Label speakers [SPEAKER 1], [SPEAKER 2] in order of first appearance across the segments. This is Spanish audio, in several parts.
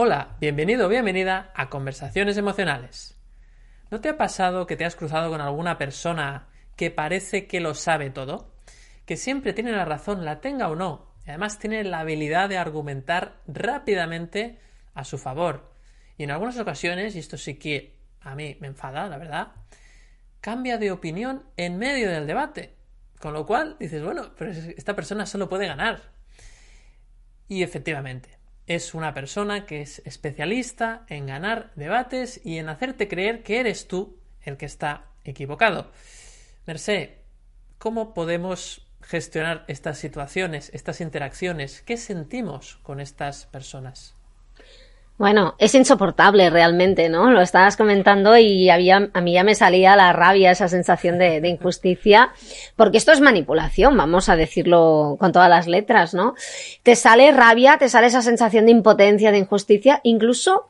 [SPEAKER 1] Hola, bienvenido o bienvenida a Conversaciones Emocionales. ¿No te ha pasado que te has cruzado con alguna persona que parece que lo sabe todo? Que siempre tiene la razón, la tenga o no. Y además tiene la habilidad de argumentar rápidamente a su favor. Y en algunas ocasiones, y esto sí que a mí me enfada, la verdad, cambia de opinión en medio del debate. Con lo cual dices, bueno, pero esta persona solo puede ganar. Y efectivamente, es una persona que es especialista en ganar debates y en hacerte creer que eres tú el que está equivocado. Mercé, ¿cómo podemos gestionar estas situaciones, estas interacciones? ¿Qué sentimos con estas personas?
[SPEAKER 2] Bueno, es insoportable realmente, ¿no? Lo estabas comentando y había, a mí ya me salía la rabia, esa sensación de, injusticia, porque esto es manipulación, vamos a decirlo con todas las letras, ¿no? Te sale rabia, te sale esa sensación de impotencia, de injusticia, incluso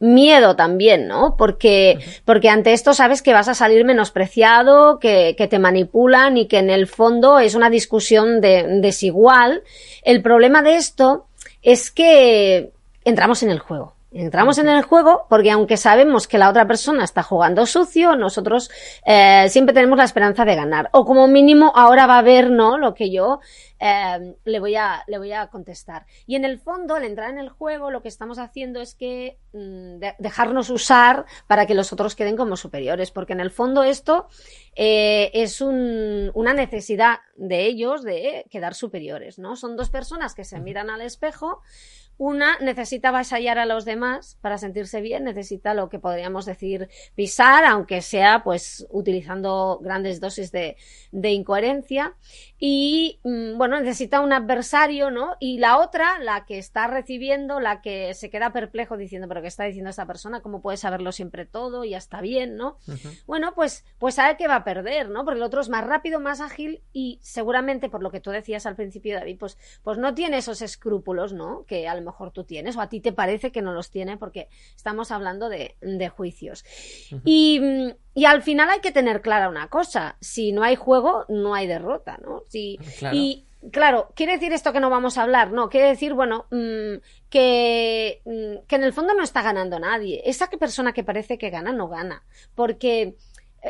[SPEAKER 2] miedo también, ¿no? Porque, porque ante esto sabes que vas a salir menospreciado, que, que te manipulan y que en el fondo es una discusión de, desigual. El problema de esto es que entramos en el juego. Entramos en el juego porque aunque sabemos que la otra persona está jugando sucio, nosotros eh, siempre tenemos la esperanza de ganar. O como mínimo ahora va a ver, ¿no? Lo que yo eh, le, voy a, le voy a contestar. Y en el fondo, al entrar en el juego, lo que estamos haciendo es que mm, de, dejarnos usar para que los otros queden como superiores. Porque en el fondo esto eh, es un, una necesidad de ellos de quedar superiores, ¿no? Son dos personas que se miran al espejo una necesita vasallar a los demás para sentirse bien, necesita lo que podríamos decir pisar, aunque sea pues utilizando grandes dosis de, de incoherencia. Y mm, bueno, necesita un adversario, ¿no? Y la otra, la que está recibiendo, la que se queda perplejo diciendo, pero ¿qué está diciendo esta persona? ¿Cómo puede saberlo siempre todo? Y ya está bien, ¿no? Uh -huh. Bueno, pues, pues sabe que va a perder, ¿no? Porque el otro es más rápido, más ágil y seguramente, por lo que tú decías al principio, David, pues, pues no tiene esos escrúpulos, ¿no? Que mejor tú tienes, o a ti te parece que no los tiene, porque estamos hablando de, de juicios. Uh -huh. Y, y, al final hay que tener clara una cosa: si no hay juego, no hay derrota, ¿no? Si, claro. Y claro, ¿quiere decir esto que no vamos a hablar? No, quiere decir, bueno, mmm, que, mmm, que en el fondo no está ganando nadie. Esa persona que parece que gana, no gana. Porque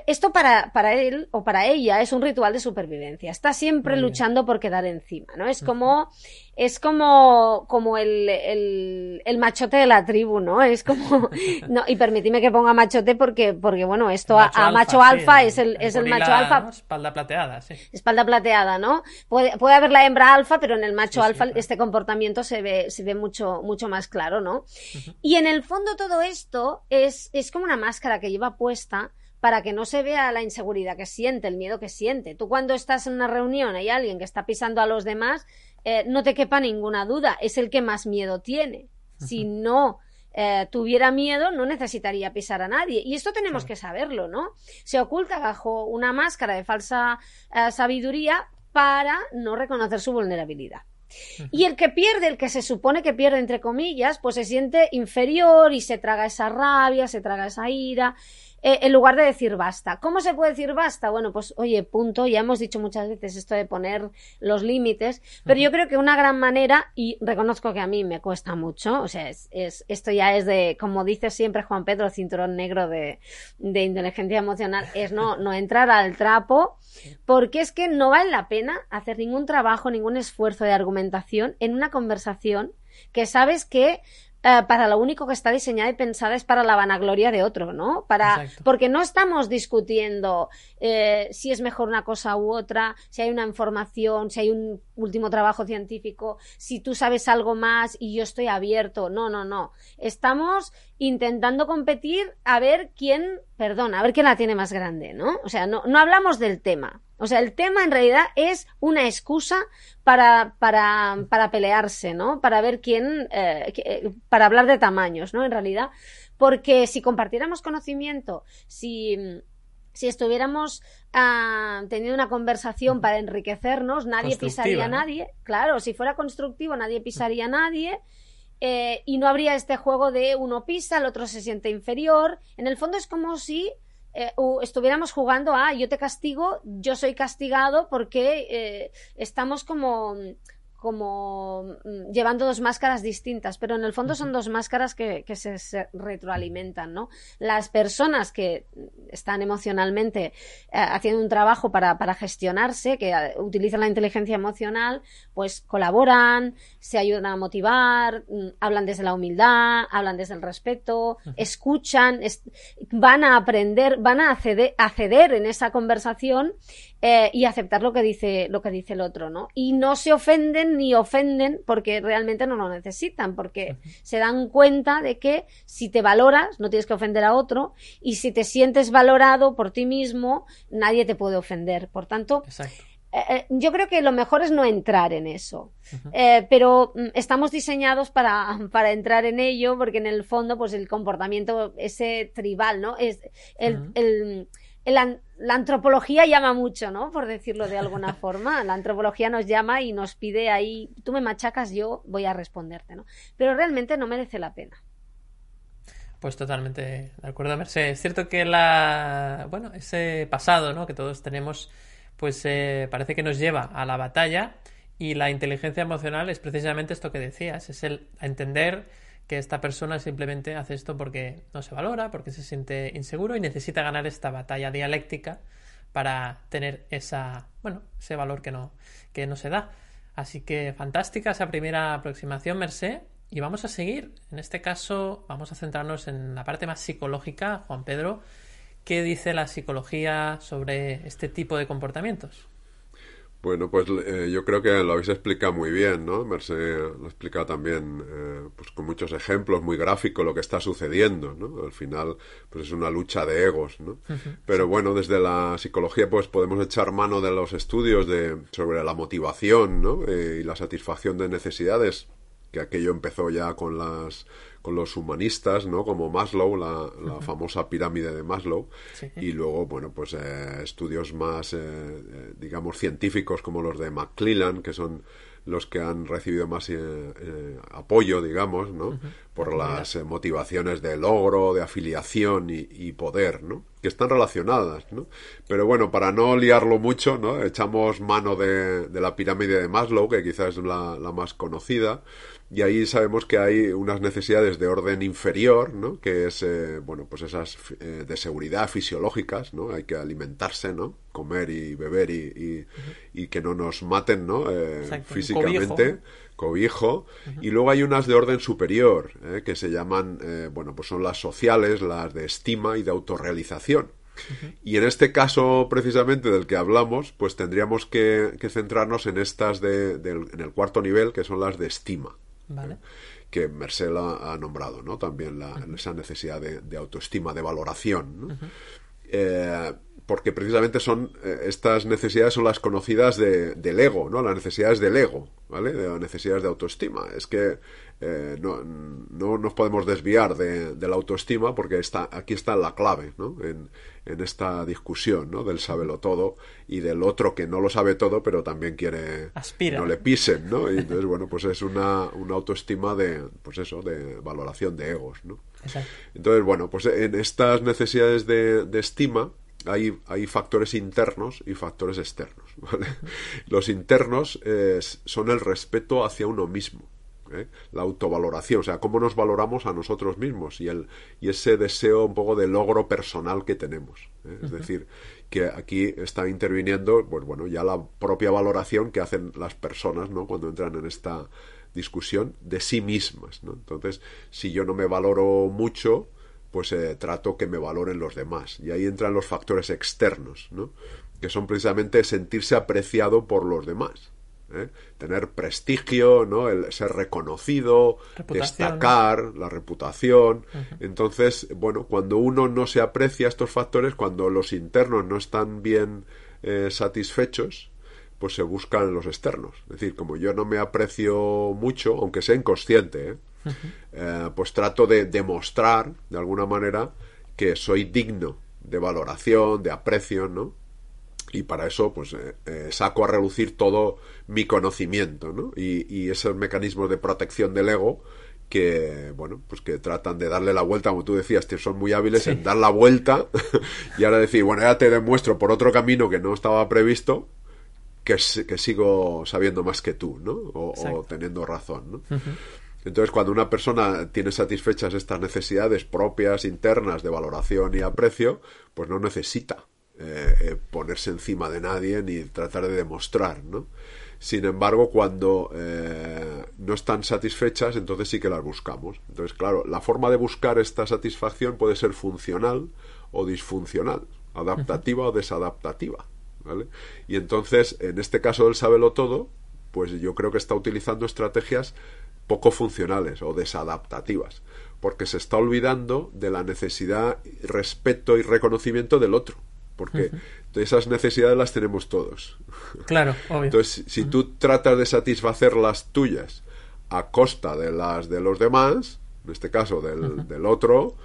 [SPEAKER 2] esto para, para él o para ella es un ritual de supervivencia. Está siempre luchando por quedar encima, ¿no? Es como, es como, como el, el, el, machote de la tribu, ¿no? Es como, no, y permitidme que ponga machote porque, porque bueno, esto
[SPEAKER 1] macho
[SPEAKER 2] a, a, macho alfa, sí, es el, es el macho alfa.
[SPEAKER 1] ¿no? Espalda plateada, sí.
[SPEAKER 2] Espalda plateada, ¿no? Puede, puede haber la hembra alfa, pero en el macho sí, alfa sí, claro. este comportamiento se ve, se ve mucho, mucho más claro, ¿no? Uh -huh. Y en el fondo todo esto es, es como una máscara que lleva puesta para que no se vea la inseguridad que siente, el miedo que siente. Tú cuando estás en una reunión hay alguien que está pisando a los demás, eh, no te quepa ninguna duda, es el que más miedo tiene. Si no eh, tuviera miedo, no necesitaría pisar a nadie. Y esto tenemos que saberlo, ¿no? Se oculta bajo una máscara de falsa eh, sabiduría para no reconocer su vulnerabilidad. Y el que pierde, el que se supone que pierde, entre comillas, pues se siente inferior y se traga esa rabia, se traga esa ira eh, en lugar de decir basta. ¿Cómo se puede decir basta? Bueno, pues oye, punto, ya hemos dicho muchas veces esto de poner los límites, pero yo creo que una gran manera, y reconozco que a mí me cuesta mucho, o sea, es, es esto ya es de, como dice siempre Juan Pedro, cinturón negro de, de inteligencia emocional, es no, no entrar al trapo, porque es que no vale la pena hacer ningún trabajo, ningún esfuerzo de argumentación en una conversación que sabes que eh, para lo único que está diseñada y pensada es para la vanagloria de otro, ¿no? Para, porque no estamos discutiendo eh, si es mejor una cosa u otra, si hay una información, si hay un último trabajo científico, si tú sabes algo más y yo estoy abierto. No, no, no. Estamos intentando competir a ver quién, perdón, a ver quién la tiene más grande, ¿no? O sea, no, no hablamos del tema. O sea, el tema en realidad es una excusa para, para, para pelearse, ¿no? Para ver quién, eh, para hablar de tamaños, ¿no? En realidad, porque si compartiéramos conocimiento, si, si estuviéramos uh, teniendo una conversación para enriquecernos, nadie pisaría a nadie. Claro, si fuera constructivo, nadie pisaría a nadie. Eh, y no habría este juego de uno pisa, el otro se siente inferior. En el fondo es como si eh, estuviéramos jugando a yo te castigo, yo soy castigado porque eh, estamos como como mm, llevando dos máscaras distintas, pero en el fondo son dos máscaras que, se, retroalimentan, ¿no? Las personas que están emocionalmente eh, haciendo un trabajo para, gestionarse, que eh, utilizan la inteligencia emocional, pues colaboran, se ayudan a motivar, mm, hablan desde la humildad, hablan desde el respeto, escuchan, van a aprender, van a acceder, acceder en esa conversación eh, y aceptar lo que dice lo que dice el otro, ¿no? Y no se ofenden ni ofenden porque realmente no lo necesitan, porque se dan cuenta de que si te valoras no tienes que ofender a otro y si te sientes valorado por ti mismo nadie te puede ofender. Por tanto, eh, eh, yo creo que lo mejor es no entrar en eso. pero mm, estamos diseñados para, para, entrar en ello porque en el fondo, pues el comportamiento ese tribal, ¿no? Es el la, antropología llama mucho, ¿no? Por decirlo de alguna forma. La antropología nos llama y nos pide ahí, tú me machacas, yo voy a responderte, ¿no? Pero realmente no merece la pena.
[SPEAKER 1] Pues totalmente de acuerdo, Mercedes. Es cierto que la, bueno, ese pasado, ¿no? Que todos tenemos, pues eh, parece que nos lleva a la batalla y la inteligencia emocional es precisamente esto que decías, es el entender que esta persona simplemente hace esto porque no se valora, porque se siente inseguro y necesita ganar esta batalla dialéctica para tener esa, bueno, ese valor que no, que no se da. Así que fantástica esa primera aproximación, Merced. Y vamos a seguir. En este caso, vamos a centrarnos en la parte más psicológica, Juan Pedro. ¿Qué dice la psicología sobre este tipo de comportamientos?
[SPEAKER 3] Bueno, pues eh, yo creo que lo habéis explicado muy bien, ¿no? Merced lo ha explicado también eh, pues con muchos ejemplos, muy gráfico lo que está sucediendo, ¿no? Al final, pues es una lucha de egos, ¿no? Pero bueno, desde la psicología pues podemos echar mano de los estudios de, sobre la motivación, ¿no? Eh, y la satisfacción de necesidades, que aquello empezó ya con las con los humanistas, ¿no? Como Maslow, la, famosa pirámide de Maslow, y luego, bueno, pues eh, estudios más, eh, eh, digamos, científicos como los de McClellan, que son los que han recibido más apoyo, digamos, ¿no? Por las motivaciones de logro, de afiliación y, poder, ¿no? Que están relacionadas, ¿no? Pero bueno, para no liarlo mucho, ¿no? Echamos mano de, la pirámide de Maslow, que quizás es la, la más conocida, y ahí sabemos que hay unas necesidades de orden inferior, ¿no? Que es, eh, bueno, pues esas eh, de seguridad fisiológicas, ¿no? Hay que alimentarse, ¿no? Comer y beber y, y, que no nos maten, ¿no? Eh, físicamente, cobijo. Y luego hay unas de orden superior, que se llaman, bueno, pues son las sociales, las de estima y de autorrealización. Y en este caso, precisamente del que hablamos, pues tendríamos que, centrarnos en estas de, en el cuarto nivel, que son las de estima. Que Mercel ha, nombrado, ¿no? También esa necesidad de, autoestima, de valoración, eh, porque precisamente son eh, estas necesidades son las conocidas del ego, ¿no? Las necesidades del ego, ¿vale? De las necesidades de autoestima. Es que eh, no, no, nos podemos desviar de, la autoestima porque está, aquí está la clave, ¿no? En, en esta discusión, ¿no? Del sábelo todo y del otro que no lo sabe todo, pero también quiere
[SPEAKER 1] Aspira.
[SPEAKER 3] no le pisen, ¿no? Y entonces, bueno, pues es una, una autoestima de, pues eso, de valoración de egos, ¿no? Entonces, bueno, pues en estas necesidades de, de estima, hay, hay, factores internos y factores externos. ¿vale? Los internos son el respeto hacia uno mismo. ¿eh? la autovaloración, o sea, cómo nos valoramos a nosotros mismos y, el, y ese deseo un poco de logro personal que tenemos. ¿eh? Es decir, que aquí está interviniendo, pues bueno, ya la propia valoración que hacen las personas, ¿no? Cuando entran en esta discusión de sí mismas, ¿no? Entonces, si yo no me valoro mucho, pues eh, trato que me valoren los demás. Y ahí entran los factores externos, ¿no? Que son precisamente sentirse apreciado por los demás. ¿eh? tener prestigio, ¿no? El ser reconocido, destacar, la reputación. Entonces, bueno, cuando uno no se aprecia estos factores, cuando los internos no están bien eh, satisfechos, pues se buscan los externos. Es decir, como yo no me aprecio mucho, aunque sea inconsciente, ¿eh? Pues trato de demostrar, de alguna manera, que soy digno de valoración, de aprecio, ¿no? y para eso pues eh, eh, saco a relucir todo mi conocimiento ¿no? y, y, esos mecanismos de protección del ego que bueno pues que tratan de darle la vuelta como tú decías que son muy hábiles en dar la vuelta y ahora decir bueno ya te demuestro por otro camino que no estaba previsto que, que, sigo sabiendo más que tú, ¿no? O, teniendo razón, ¿no? Entonces, cuando una persona tiene satisfechas estas necesidades propias, internas, de valoración y aprecio, pues no necesita eh, eh, ponerse encima de nadie ni tratar de demostrar, ¿no? Sin embargo, cuando eh, no están satisfechas, entonces sí que las buscamos. Entonces, claro, la forma de buscar esta satisfacción puede ser funcional o disfuncional, adaptativa o desadaptativa. ¿vale? Y entonces, en este caso del sábelo todo, pues yo creo que está utilizando estrategias poco funcionales o desadaptativas, porque se está olvidando de la necesidad, respeto y reconocimiento del otro, porque esas necesidades las tenemos todos.
[SPEAKER 1] Claro, obvio.
[SPEAKER 3] Entonces, si tú tratas de satisfacer las tuyas a costa de las de los demás, en este caso del, del otro,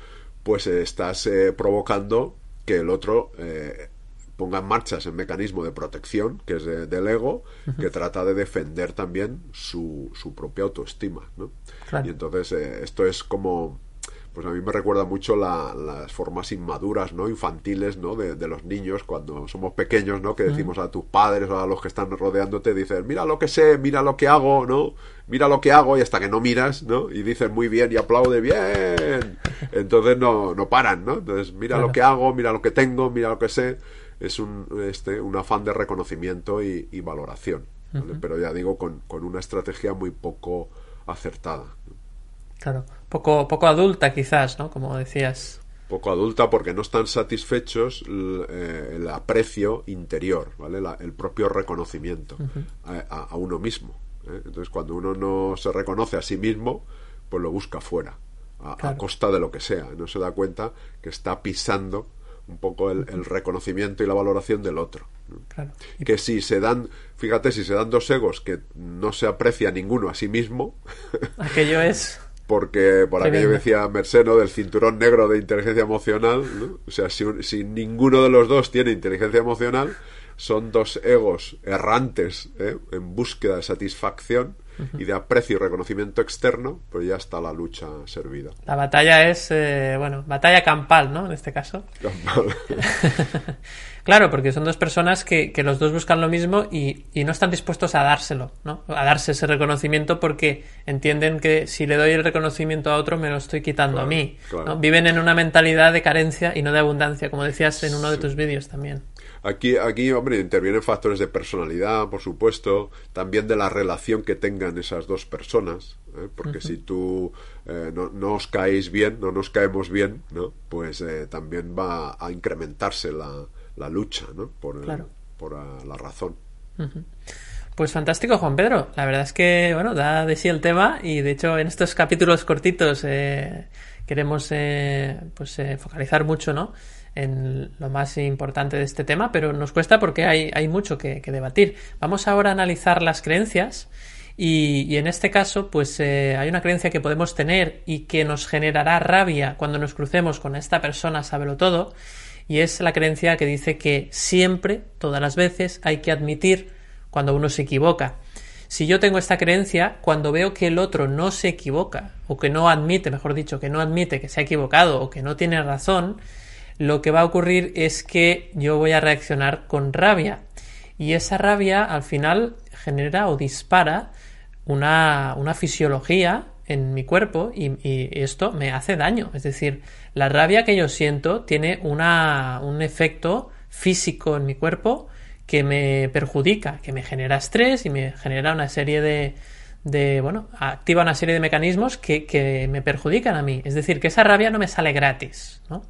[SPEAKER 3] pues estás eh, provocando que el otro eh, ponga en marcha ese mecanismo de protección, que es del ego, que trata de defender también su, su propia autoestima. ¿no? Y entonces eh, esto es como pues a mí me recuerda mucho las formas inmaduras, ¿no? Infantiles, ¿no? De, los niños cuando somos pequeños, ¿no? Que decimos a tus padres o a los que están rodeándote, dices, mira lo que sé, mira lo que hago, ¿no? Mira lo que hago y hasta que no miras, ¿no? Y dices muy bien y aplaude bien. Entonces no, no paran, ¿no? Entonces mira lo que hago, mira lo que tengo, mira lo que sé. Es un, este, un afán de reconocimiento y, valoración. Pero ya digo, con, con una estrategia muy poco acertada.
[SPEAKER 1] Claro, poco, poco adulta quizás, ¿no? Como decías.
[SPEAKER 3] Poco adulta porque no están satisfechos eh, el, aprecio interior, ¿vale? el propio reconocimiento a, uno mismo. ¿eh? Entonces, cuando uno no se reconoce a sí mismo, pues lo busca fuera, a, costa de lo que sea. No se da cuenta que está pisando un poco el, reconocimiento y la valoración del otro. Claro. Que si se dan, fíjate, si se dan dos egos que no se aprecia ninguno a sí mismo,
[SPEAKER 1] aquello es
[SPEAKER 3] porque por aquello decía Merceno del cinturón negro de inteligencia emocional, o sea, si, ninguno de los dos tiene inteligencia emocional, son dos egos errantes ¿eh? en búsqueda de satisfacción y de aprecio y reconocimiento externo, pues ya está la lucha servida.
[SPEAKER 1] La batalla es, eh, bueno, batalla campal, ¿no? En este caso. Campal. claro, porque son dos personas que, que los dos buscan lo mismo y, y, no están dispuestos a dárselo, ¿no? A darse ese reconocimiento porque entienden que si le doy el reconocimiento a otro me lo estoy quitando a mí. Viven en una mentalidad de carencia y no de abundancia, como decías en uno de tus vídeos también.
[SPEAKER 3] Aquí, aquí, hombre, intervienen factores de personalidad, por supuesto, también de la relación que tengan esas dos personas, ¿eh? porque si tú eh, no, os caéis bien, no nos caemos bien, ¿no? pues eh, también va a incrementarse la, la lucha ¿no? por, por la razón.
[SPEAKER 1] Pues fantástico, Juan Pedro. La verdad es que, bueno, da de sí el tema y, de hecho, en estos capítulos cortitos queremos pues, focalizar mucho, ¿no? en lo más importante de este tema, pero nos cuesta porque hay, hay mucho que, debatir. Vamos ahora a analizar las creencias y, en este caso, pues eh, hay una creencia que podemos tener y que nos generará rabia cuando nos crucemos con esta persona, sábelo todo, y es la creencia que dice que siempre, todas las veces, hay que admitir cuando uno se equivoca. Si yo tengo esta creencia, cuando veo que el otro no se equivoca, o que no admite, mejor dicho, que no admite que se ha equivocado o que no tiene razón, lo que va a ocurrir es que yo voy a reaccionar con rabia. Y esa rabia al final genera o dispara una, fisiología en mi cuerpo y, esto me hace daño. Es decir, la rabia que yo siento tiene una, un efecto físico en mi cuerpo que me perjudica, que me genera estrés y me genera una serie de, de bueno, activa una serie de mecanismos que, que me perjudican a mí. Es decir, que esa rabia no me sale gratis, ¿no?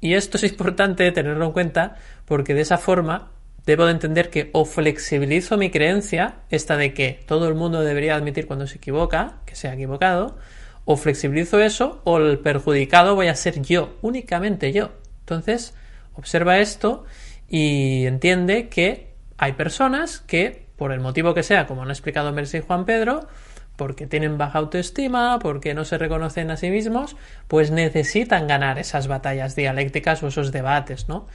[SPEAKER 1] Y esto es importante tenerlo en cuenta porque de esa forma debo de entender que o flexibilizo mi creencia, esta de que todo el mundo debería admitir cuando se equivoca, que se ha equivocado, o flexibilizo eso o el perjudicado voy a ser yo, únicamente yo. Entonces, observa esto y entiende que hay personas que, por el motivo que sea, como han explicado Mercy y Juan Pedro, porque tienen baja autoestima, porque no se reconocen a sí mismos, pues necesitan ganar esas batallas dialécticas o esos debates, ¿no?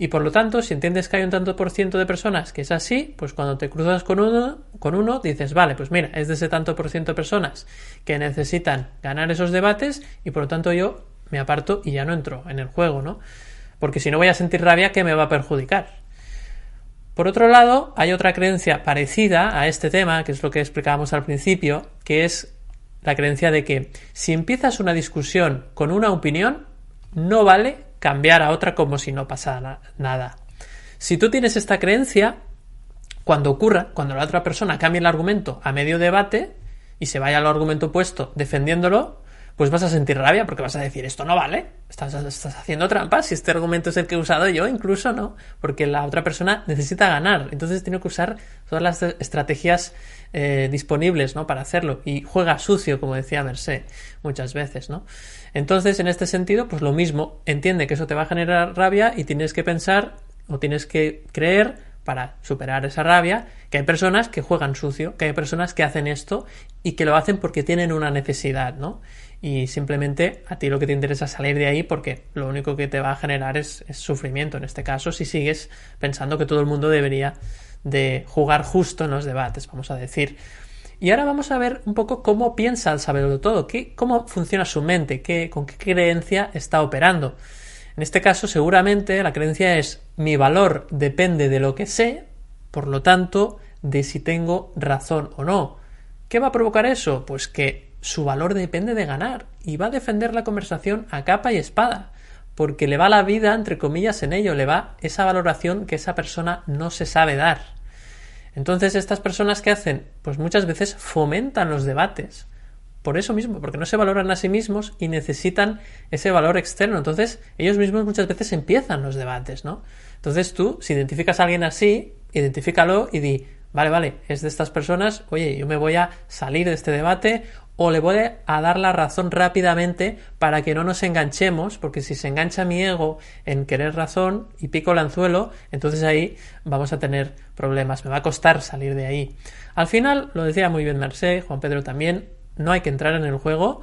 [SPEAKER 1] Y por lo tanto, si entiendes que hay un tanto por ciento de personas que es así, pues cuando te cruzas con uno, con uno, dices, vale, pues mira, es de ese tanto por ciento de personas que necesitan ganar esos debates y por lo tanto yo me aparto y ya no entro en el juego, ¿no? Porque si no voy a sentir rabia que me va a perjudicar. Por otro lado, hay otra creencia parecida a este tema, que es lo que explicábamos al principio, que es la creencia de que si empiezas una discusión con una opinión, no vale cambiar a otra como si no pasara nada. Si tú tienes esta creencia, cuando ocurra, cuando la otra persona cambie el argumento a medio debate y se vaya al argumento opuesto defendiéndolo, pues vas a sentir rabia porque vas a decir, esto no vale, estás, estás haciendo trampas, si este argumento es el que he usado yo, incluso no, porque la otra persona necesita ganar, entonces tiene que usar todas las estrategias eh, disponibles, ¿no? Para hacerlo, y juega sucio, como decía Mercé, muchas veces, ¿no? Entonces, en este sentido, pues lo mismo, entiende que eso te va a generar rabia y tienes que pensar o tienes que creer para superar esa rabia, que hay personas que juegan sucio, que hay personas que hacen esto y que lo hacen porque tienen una necesidad, ¿no? Y simplemente a ti lo que te interesa es salir de ahí porque lo único que te va a generar es, sufrimiento. En este caso, si sigues pensando que todo el mundo debería de jugar justo en los debates, vamos a decir. Y ahora vamos a ver un poco cómo piensa el saberlo todo, qué, cómo funciona su mente, qué, con qué creencia está operando. En este caso, seguramente la creencia es mi valor depende de lo que sé, por lo tanto, de si tengo razón o no. ¿Qué va a provocar eso? Pues que su valor depende de ganar y va a defender la conversación a capa y espada, porque le va la vida, entre comillas, en ello, le va esa valoración que esa persona no se sabe dar. Entonces, estas personas que hacen, pues muchas veces fomentan los debates, por eso mismo, porque no se valoran a sí mismos y necesitan ese valor externo. Entonces, ellos mismos muchas veces empiezan los debates, ¿no? Entonces tú, si identificas a alguien así, identifícalo y di, vale, vale, es de estas personas, oye, yo me voy a salir de este debate o le voy a dar la razón rápidamente para que no nos enganchemos, porque si se engancha mi ego en querer razón y pico el anzuelo, entonces ahí vamos a tener problemas, me va a costar salir de ahí. Al final, lo decía muy bien Merced, Juan Pedro también, no hay que entrar en el juego.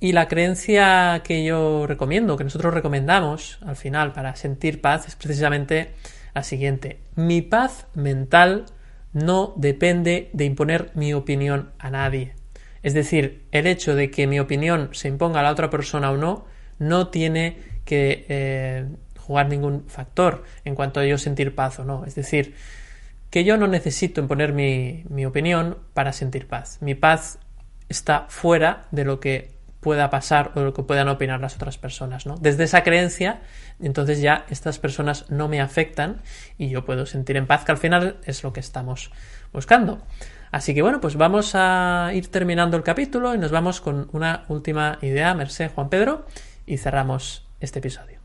[SPEAKER 1] Y la creencia que yo recomiendo, que nosotros recomendamos al final para sentir paz, es precisamente la siguiente. Mi paz mental no depende de imponer mi opinión a nadie. Es decir, el hecho de que mi opinión se imponga a la otra persona o no, no tiene que eh, jugar ningún factor en cuanto a yo sentir paz o no. Es decir, que yo no necesito imponer mi, mi opinión para sentir paz. Mi paz está fuera de lo que pueda pasar o lo que puedan opinar las otras personas, ¿no? Desde esa creencia, entonces ya estas personas no me afectan y yo puedo sentir en paz, que al final es lo que estamos buscando. Así que bueno, pues vamos a ir terminando el capítulo y nos vamos con una última idea, Merced Juan Pedro, y cerramos este episodio.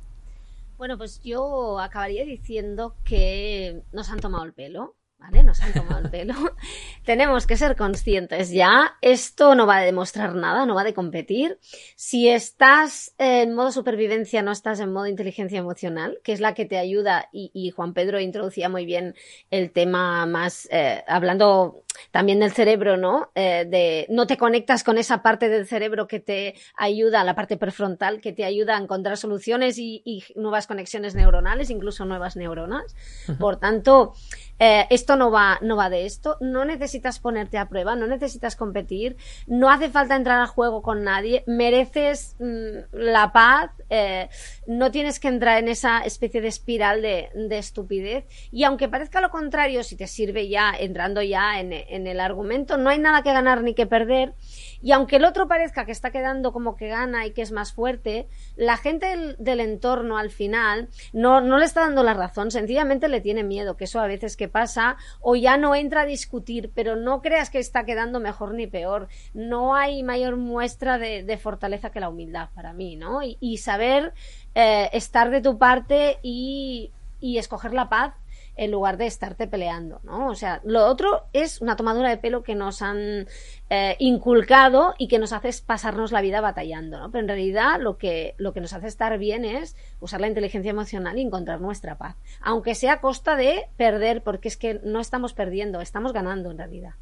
[SPEAKER 2] Bueno, pues yo acabaría diciendo que nos han tomado el pelo ¿vale? Nos han tomado el pelo. Tenemos que ser conscientes ya. Esto no va a demostrar nada, no va a de competir. Si estás en modo supervivencia, no estás en modo inteligencia emocional, que es la que te ayuda, y, Juan Pedro introducía muy bien el tema más, eh, hablando también del cerebro, ¿no? Eh, de no te conectas con esa parte del cerebro que te ayuda, la parte prefrontal, que te ayuda a encontrar soluciones y, nuevas conexiones neuronales, incluso nuevas neuronas. Por tanto, eh, esto no va, no va de esto. No necesitas ponerte a prueba, no necesitas competir, no hace falta entrar al juego con nadie, mereces mm, la paz, eh, no tienes que entrar en esa especie de espiral de, de, estupidez. Y aunque parezca lo contrario, si te sirve ya, entrando ya en, en el argumento, no hay nada que ganar ni que perder. Y aunque el otro parezca que está quedando como que gana y que es más fuerte, la gente del, entorno al final no, no, le está dando la razón, sencillamente le tiene miedo, que eso a veces que pasa, o ya no entra a discutir, pero no creas que está quedando mejor ni peor. No hay mayor muestra de, fortaleza que la humildad para mí, ¿no? Y, saber eh, estar de tu parte y, y escoger la paz en lugar de estarte peleando, ¿no? O sea, lo otro es una tomadura de pelo que nos han eh, inculcado y que nos hace pasarnos la vida batallando, ¿no? Pero en realidad lo que, lo que nos hace estar bien es usar la inteligencia emocional y encontrar nuestra paz, aunque sea a costa de perder, porque es que no estamos perdiendo, estamos ganando en realidad.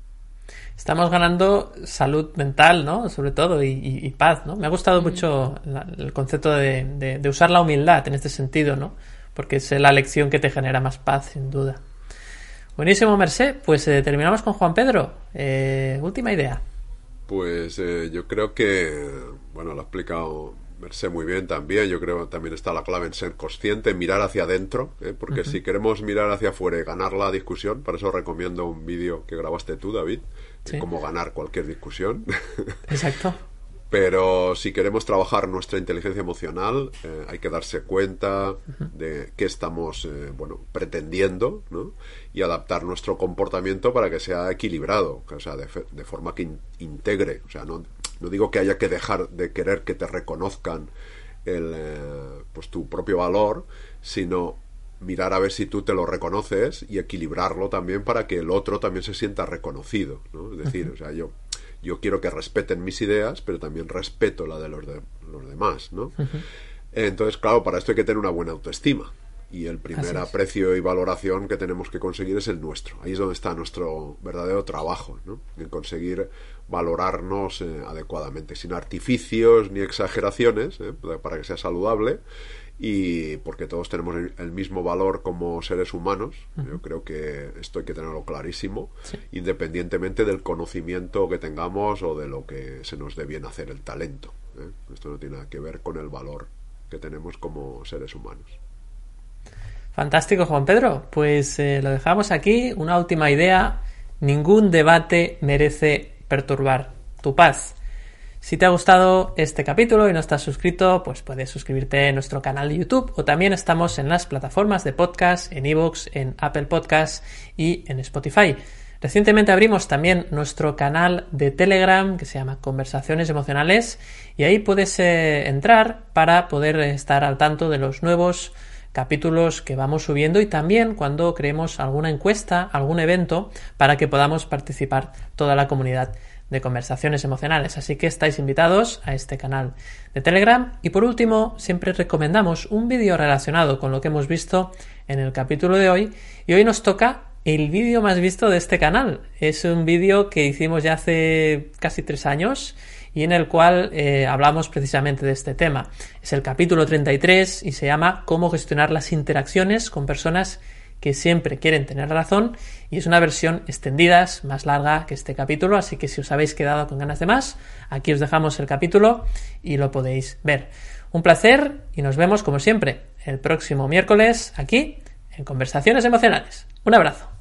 [SPEAKER 1] Estamos ganando salud mental, ¿no? Sobre todo, y, paz, ¿no? Me ha gustado mucho el concepto de, de usar la humildad en este sentido, ¿no? Porque es la lección que te genera más paz, sin duda. Buenísimo, Merced. Pues eh, terminamos con Juan Pedro. Eh, última idea.
[SPEAKER 3] Pues eh, yo creo que, bueno, lo ha explicado verse muy bien también. Yo creo que también está la clave en ser consciente, mirar hacia adentro, ¿eh? porque si queremos mirar hacia afuera y ganar la discusión, para eso recomiendo un vídeo que grabaste tú, David, de cómo ganar cualquier discusión.
[SPEAKER 1] Exacto.
[SPEAKER 3] Pero si queremos trabajar nuestra inteligencia emocional, eh, hay que darse cuenta de qué estamos eh, bueno, pretendiendo ¿no? y adaptar nuestro comportamiento para que sea equilibrado, o sea, de, de forma que integre. O sea, no, no, digo que haya que dejar de querer que te reconozcan el, eh, pues tu propio valor, sino mirar a ver si tú te lo reconoces y equilibrarlo también para que el otro también se sienta reconocido. ¿no? Es decir, o sea, yo yo quiero que respeten mis ideas, pero también respeto la de los, de, los demás, ¿no? Entonces, claro, para esto hay que tener una buena autoestima. Y el primer aprecio y valoración que tenemos que conseguir es el nuestro. Ahí es donde está nuestro verdadero trabajo, ¿no? En conseguir valorarnos eh, adecuadamente, sin artificios ni exageraciones, ¿eh? para que sea saludable, y porque todos tenemos el, mismo valor como seres humanos. Yo creo que esto hay que tenerlo clarísimo, independientemente del conocimiento que tengamos o de lo que se nos dé bien hacer, el talento. ¿eh? Esto no tiene nada que ver con el valor que tenemos como seres humanos.
[SPEAKER 1] Fantástico, Juan Pedro. Pues eh, lo dejamos aquí. Una última idea. Ningún debate merece perturbar tu paz. Si te ha gustado este capítulo y no estás suscrito, pues puedes suscribirte en nuestro canal de YouTube o también estamos en las plataformas de podcast, en iVoox, en Apple Podcasts y en Spotify. Recientemente abrimos también nuestro canal de Telegram que se llama Conversaciones Emocionales y ahí puedes eh, entrar para poder estar al tanto de los nuevos capítulos que vamos subiendo y también cuando creemos alguna encuesta, algún evento para que podamos participar toda la comunidad de conversaciones emocionales. Así que estáis invitados a este canal de Telegram. Y por último, siempre recomendamos un vídeo relacionado con lo que hemos visto en el capítulo de hoy. Y hoy nos toca el vídeo más visto de este canal. Es un vídeo que hicimos ya hace casi tres años y en el cual eh, hablamos precisamente de este tema. Es el capítulo 33 y se llama Cómo gestionar las interacciones con personas que siempre quieren tener razón y es una versión extendida, más larga que este capítulo, así que si os habéis quedado con ganas de más, aquí os dejamos el capítulo y lo podéis ver. Un placer y nos vemos como siempre el próximo miércoles aquí en Conversaciones Emocionales. Un abrazo.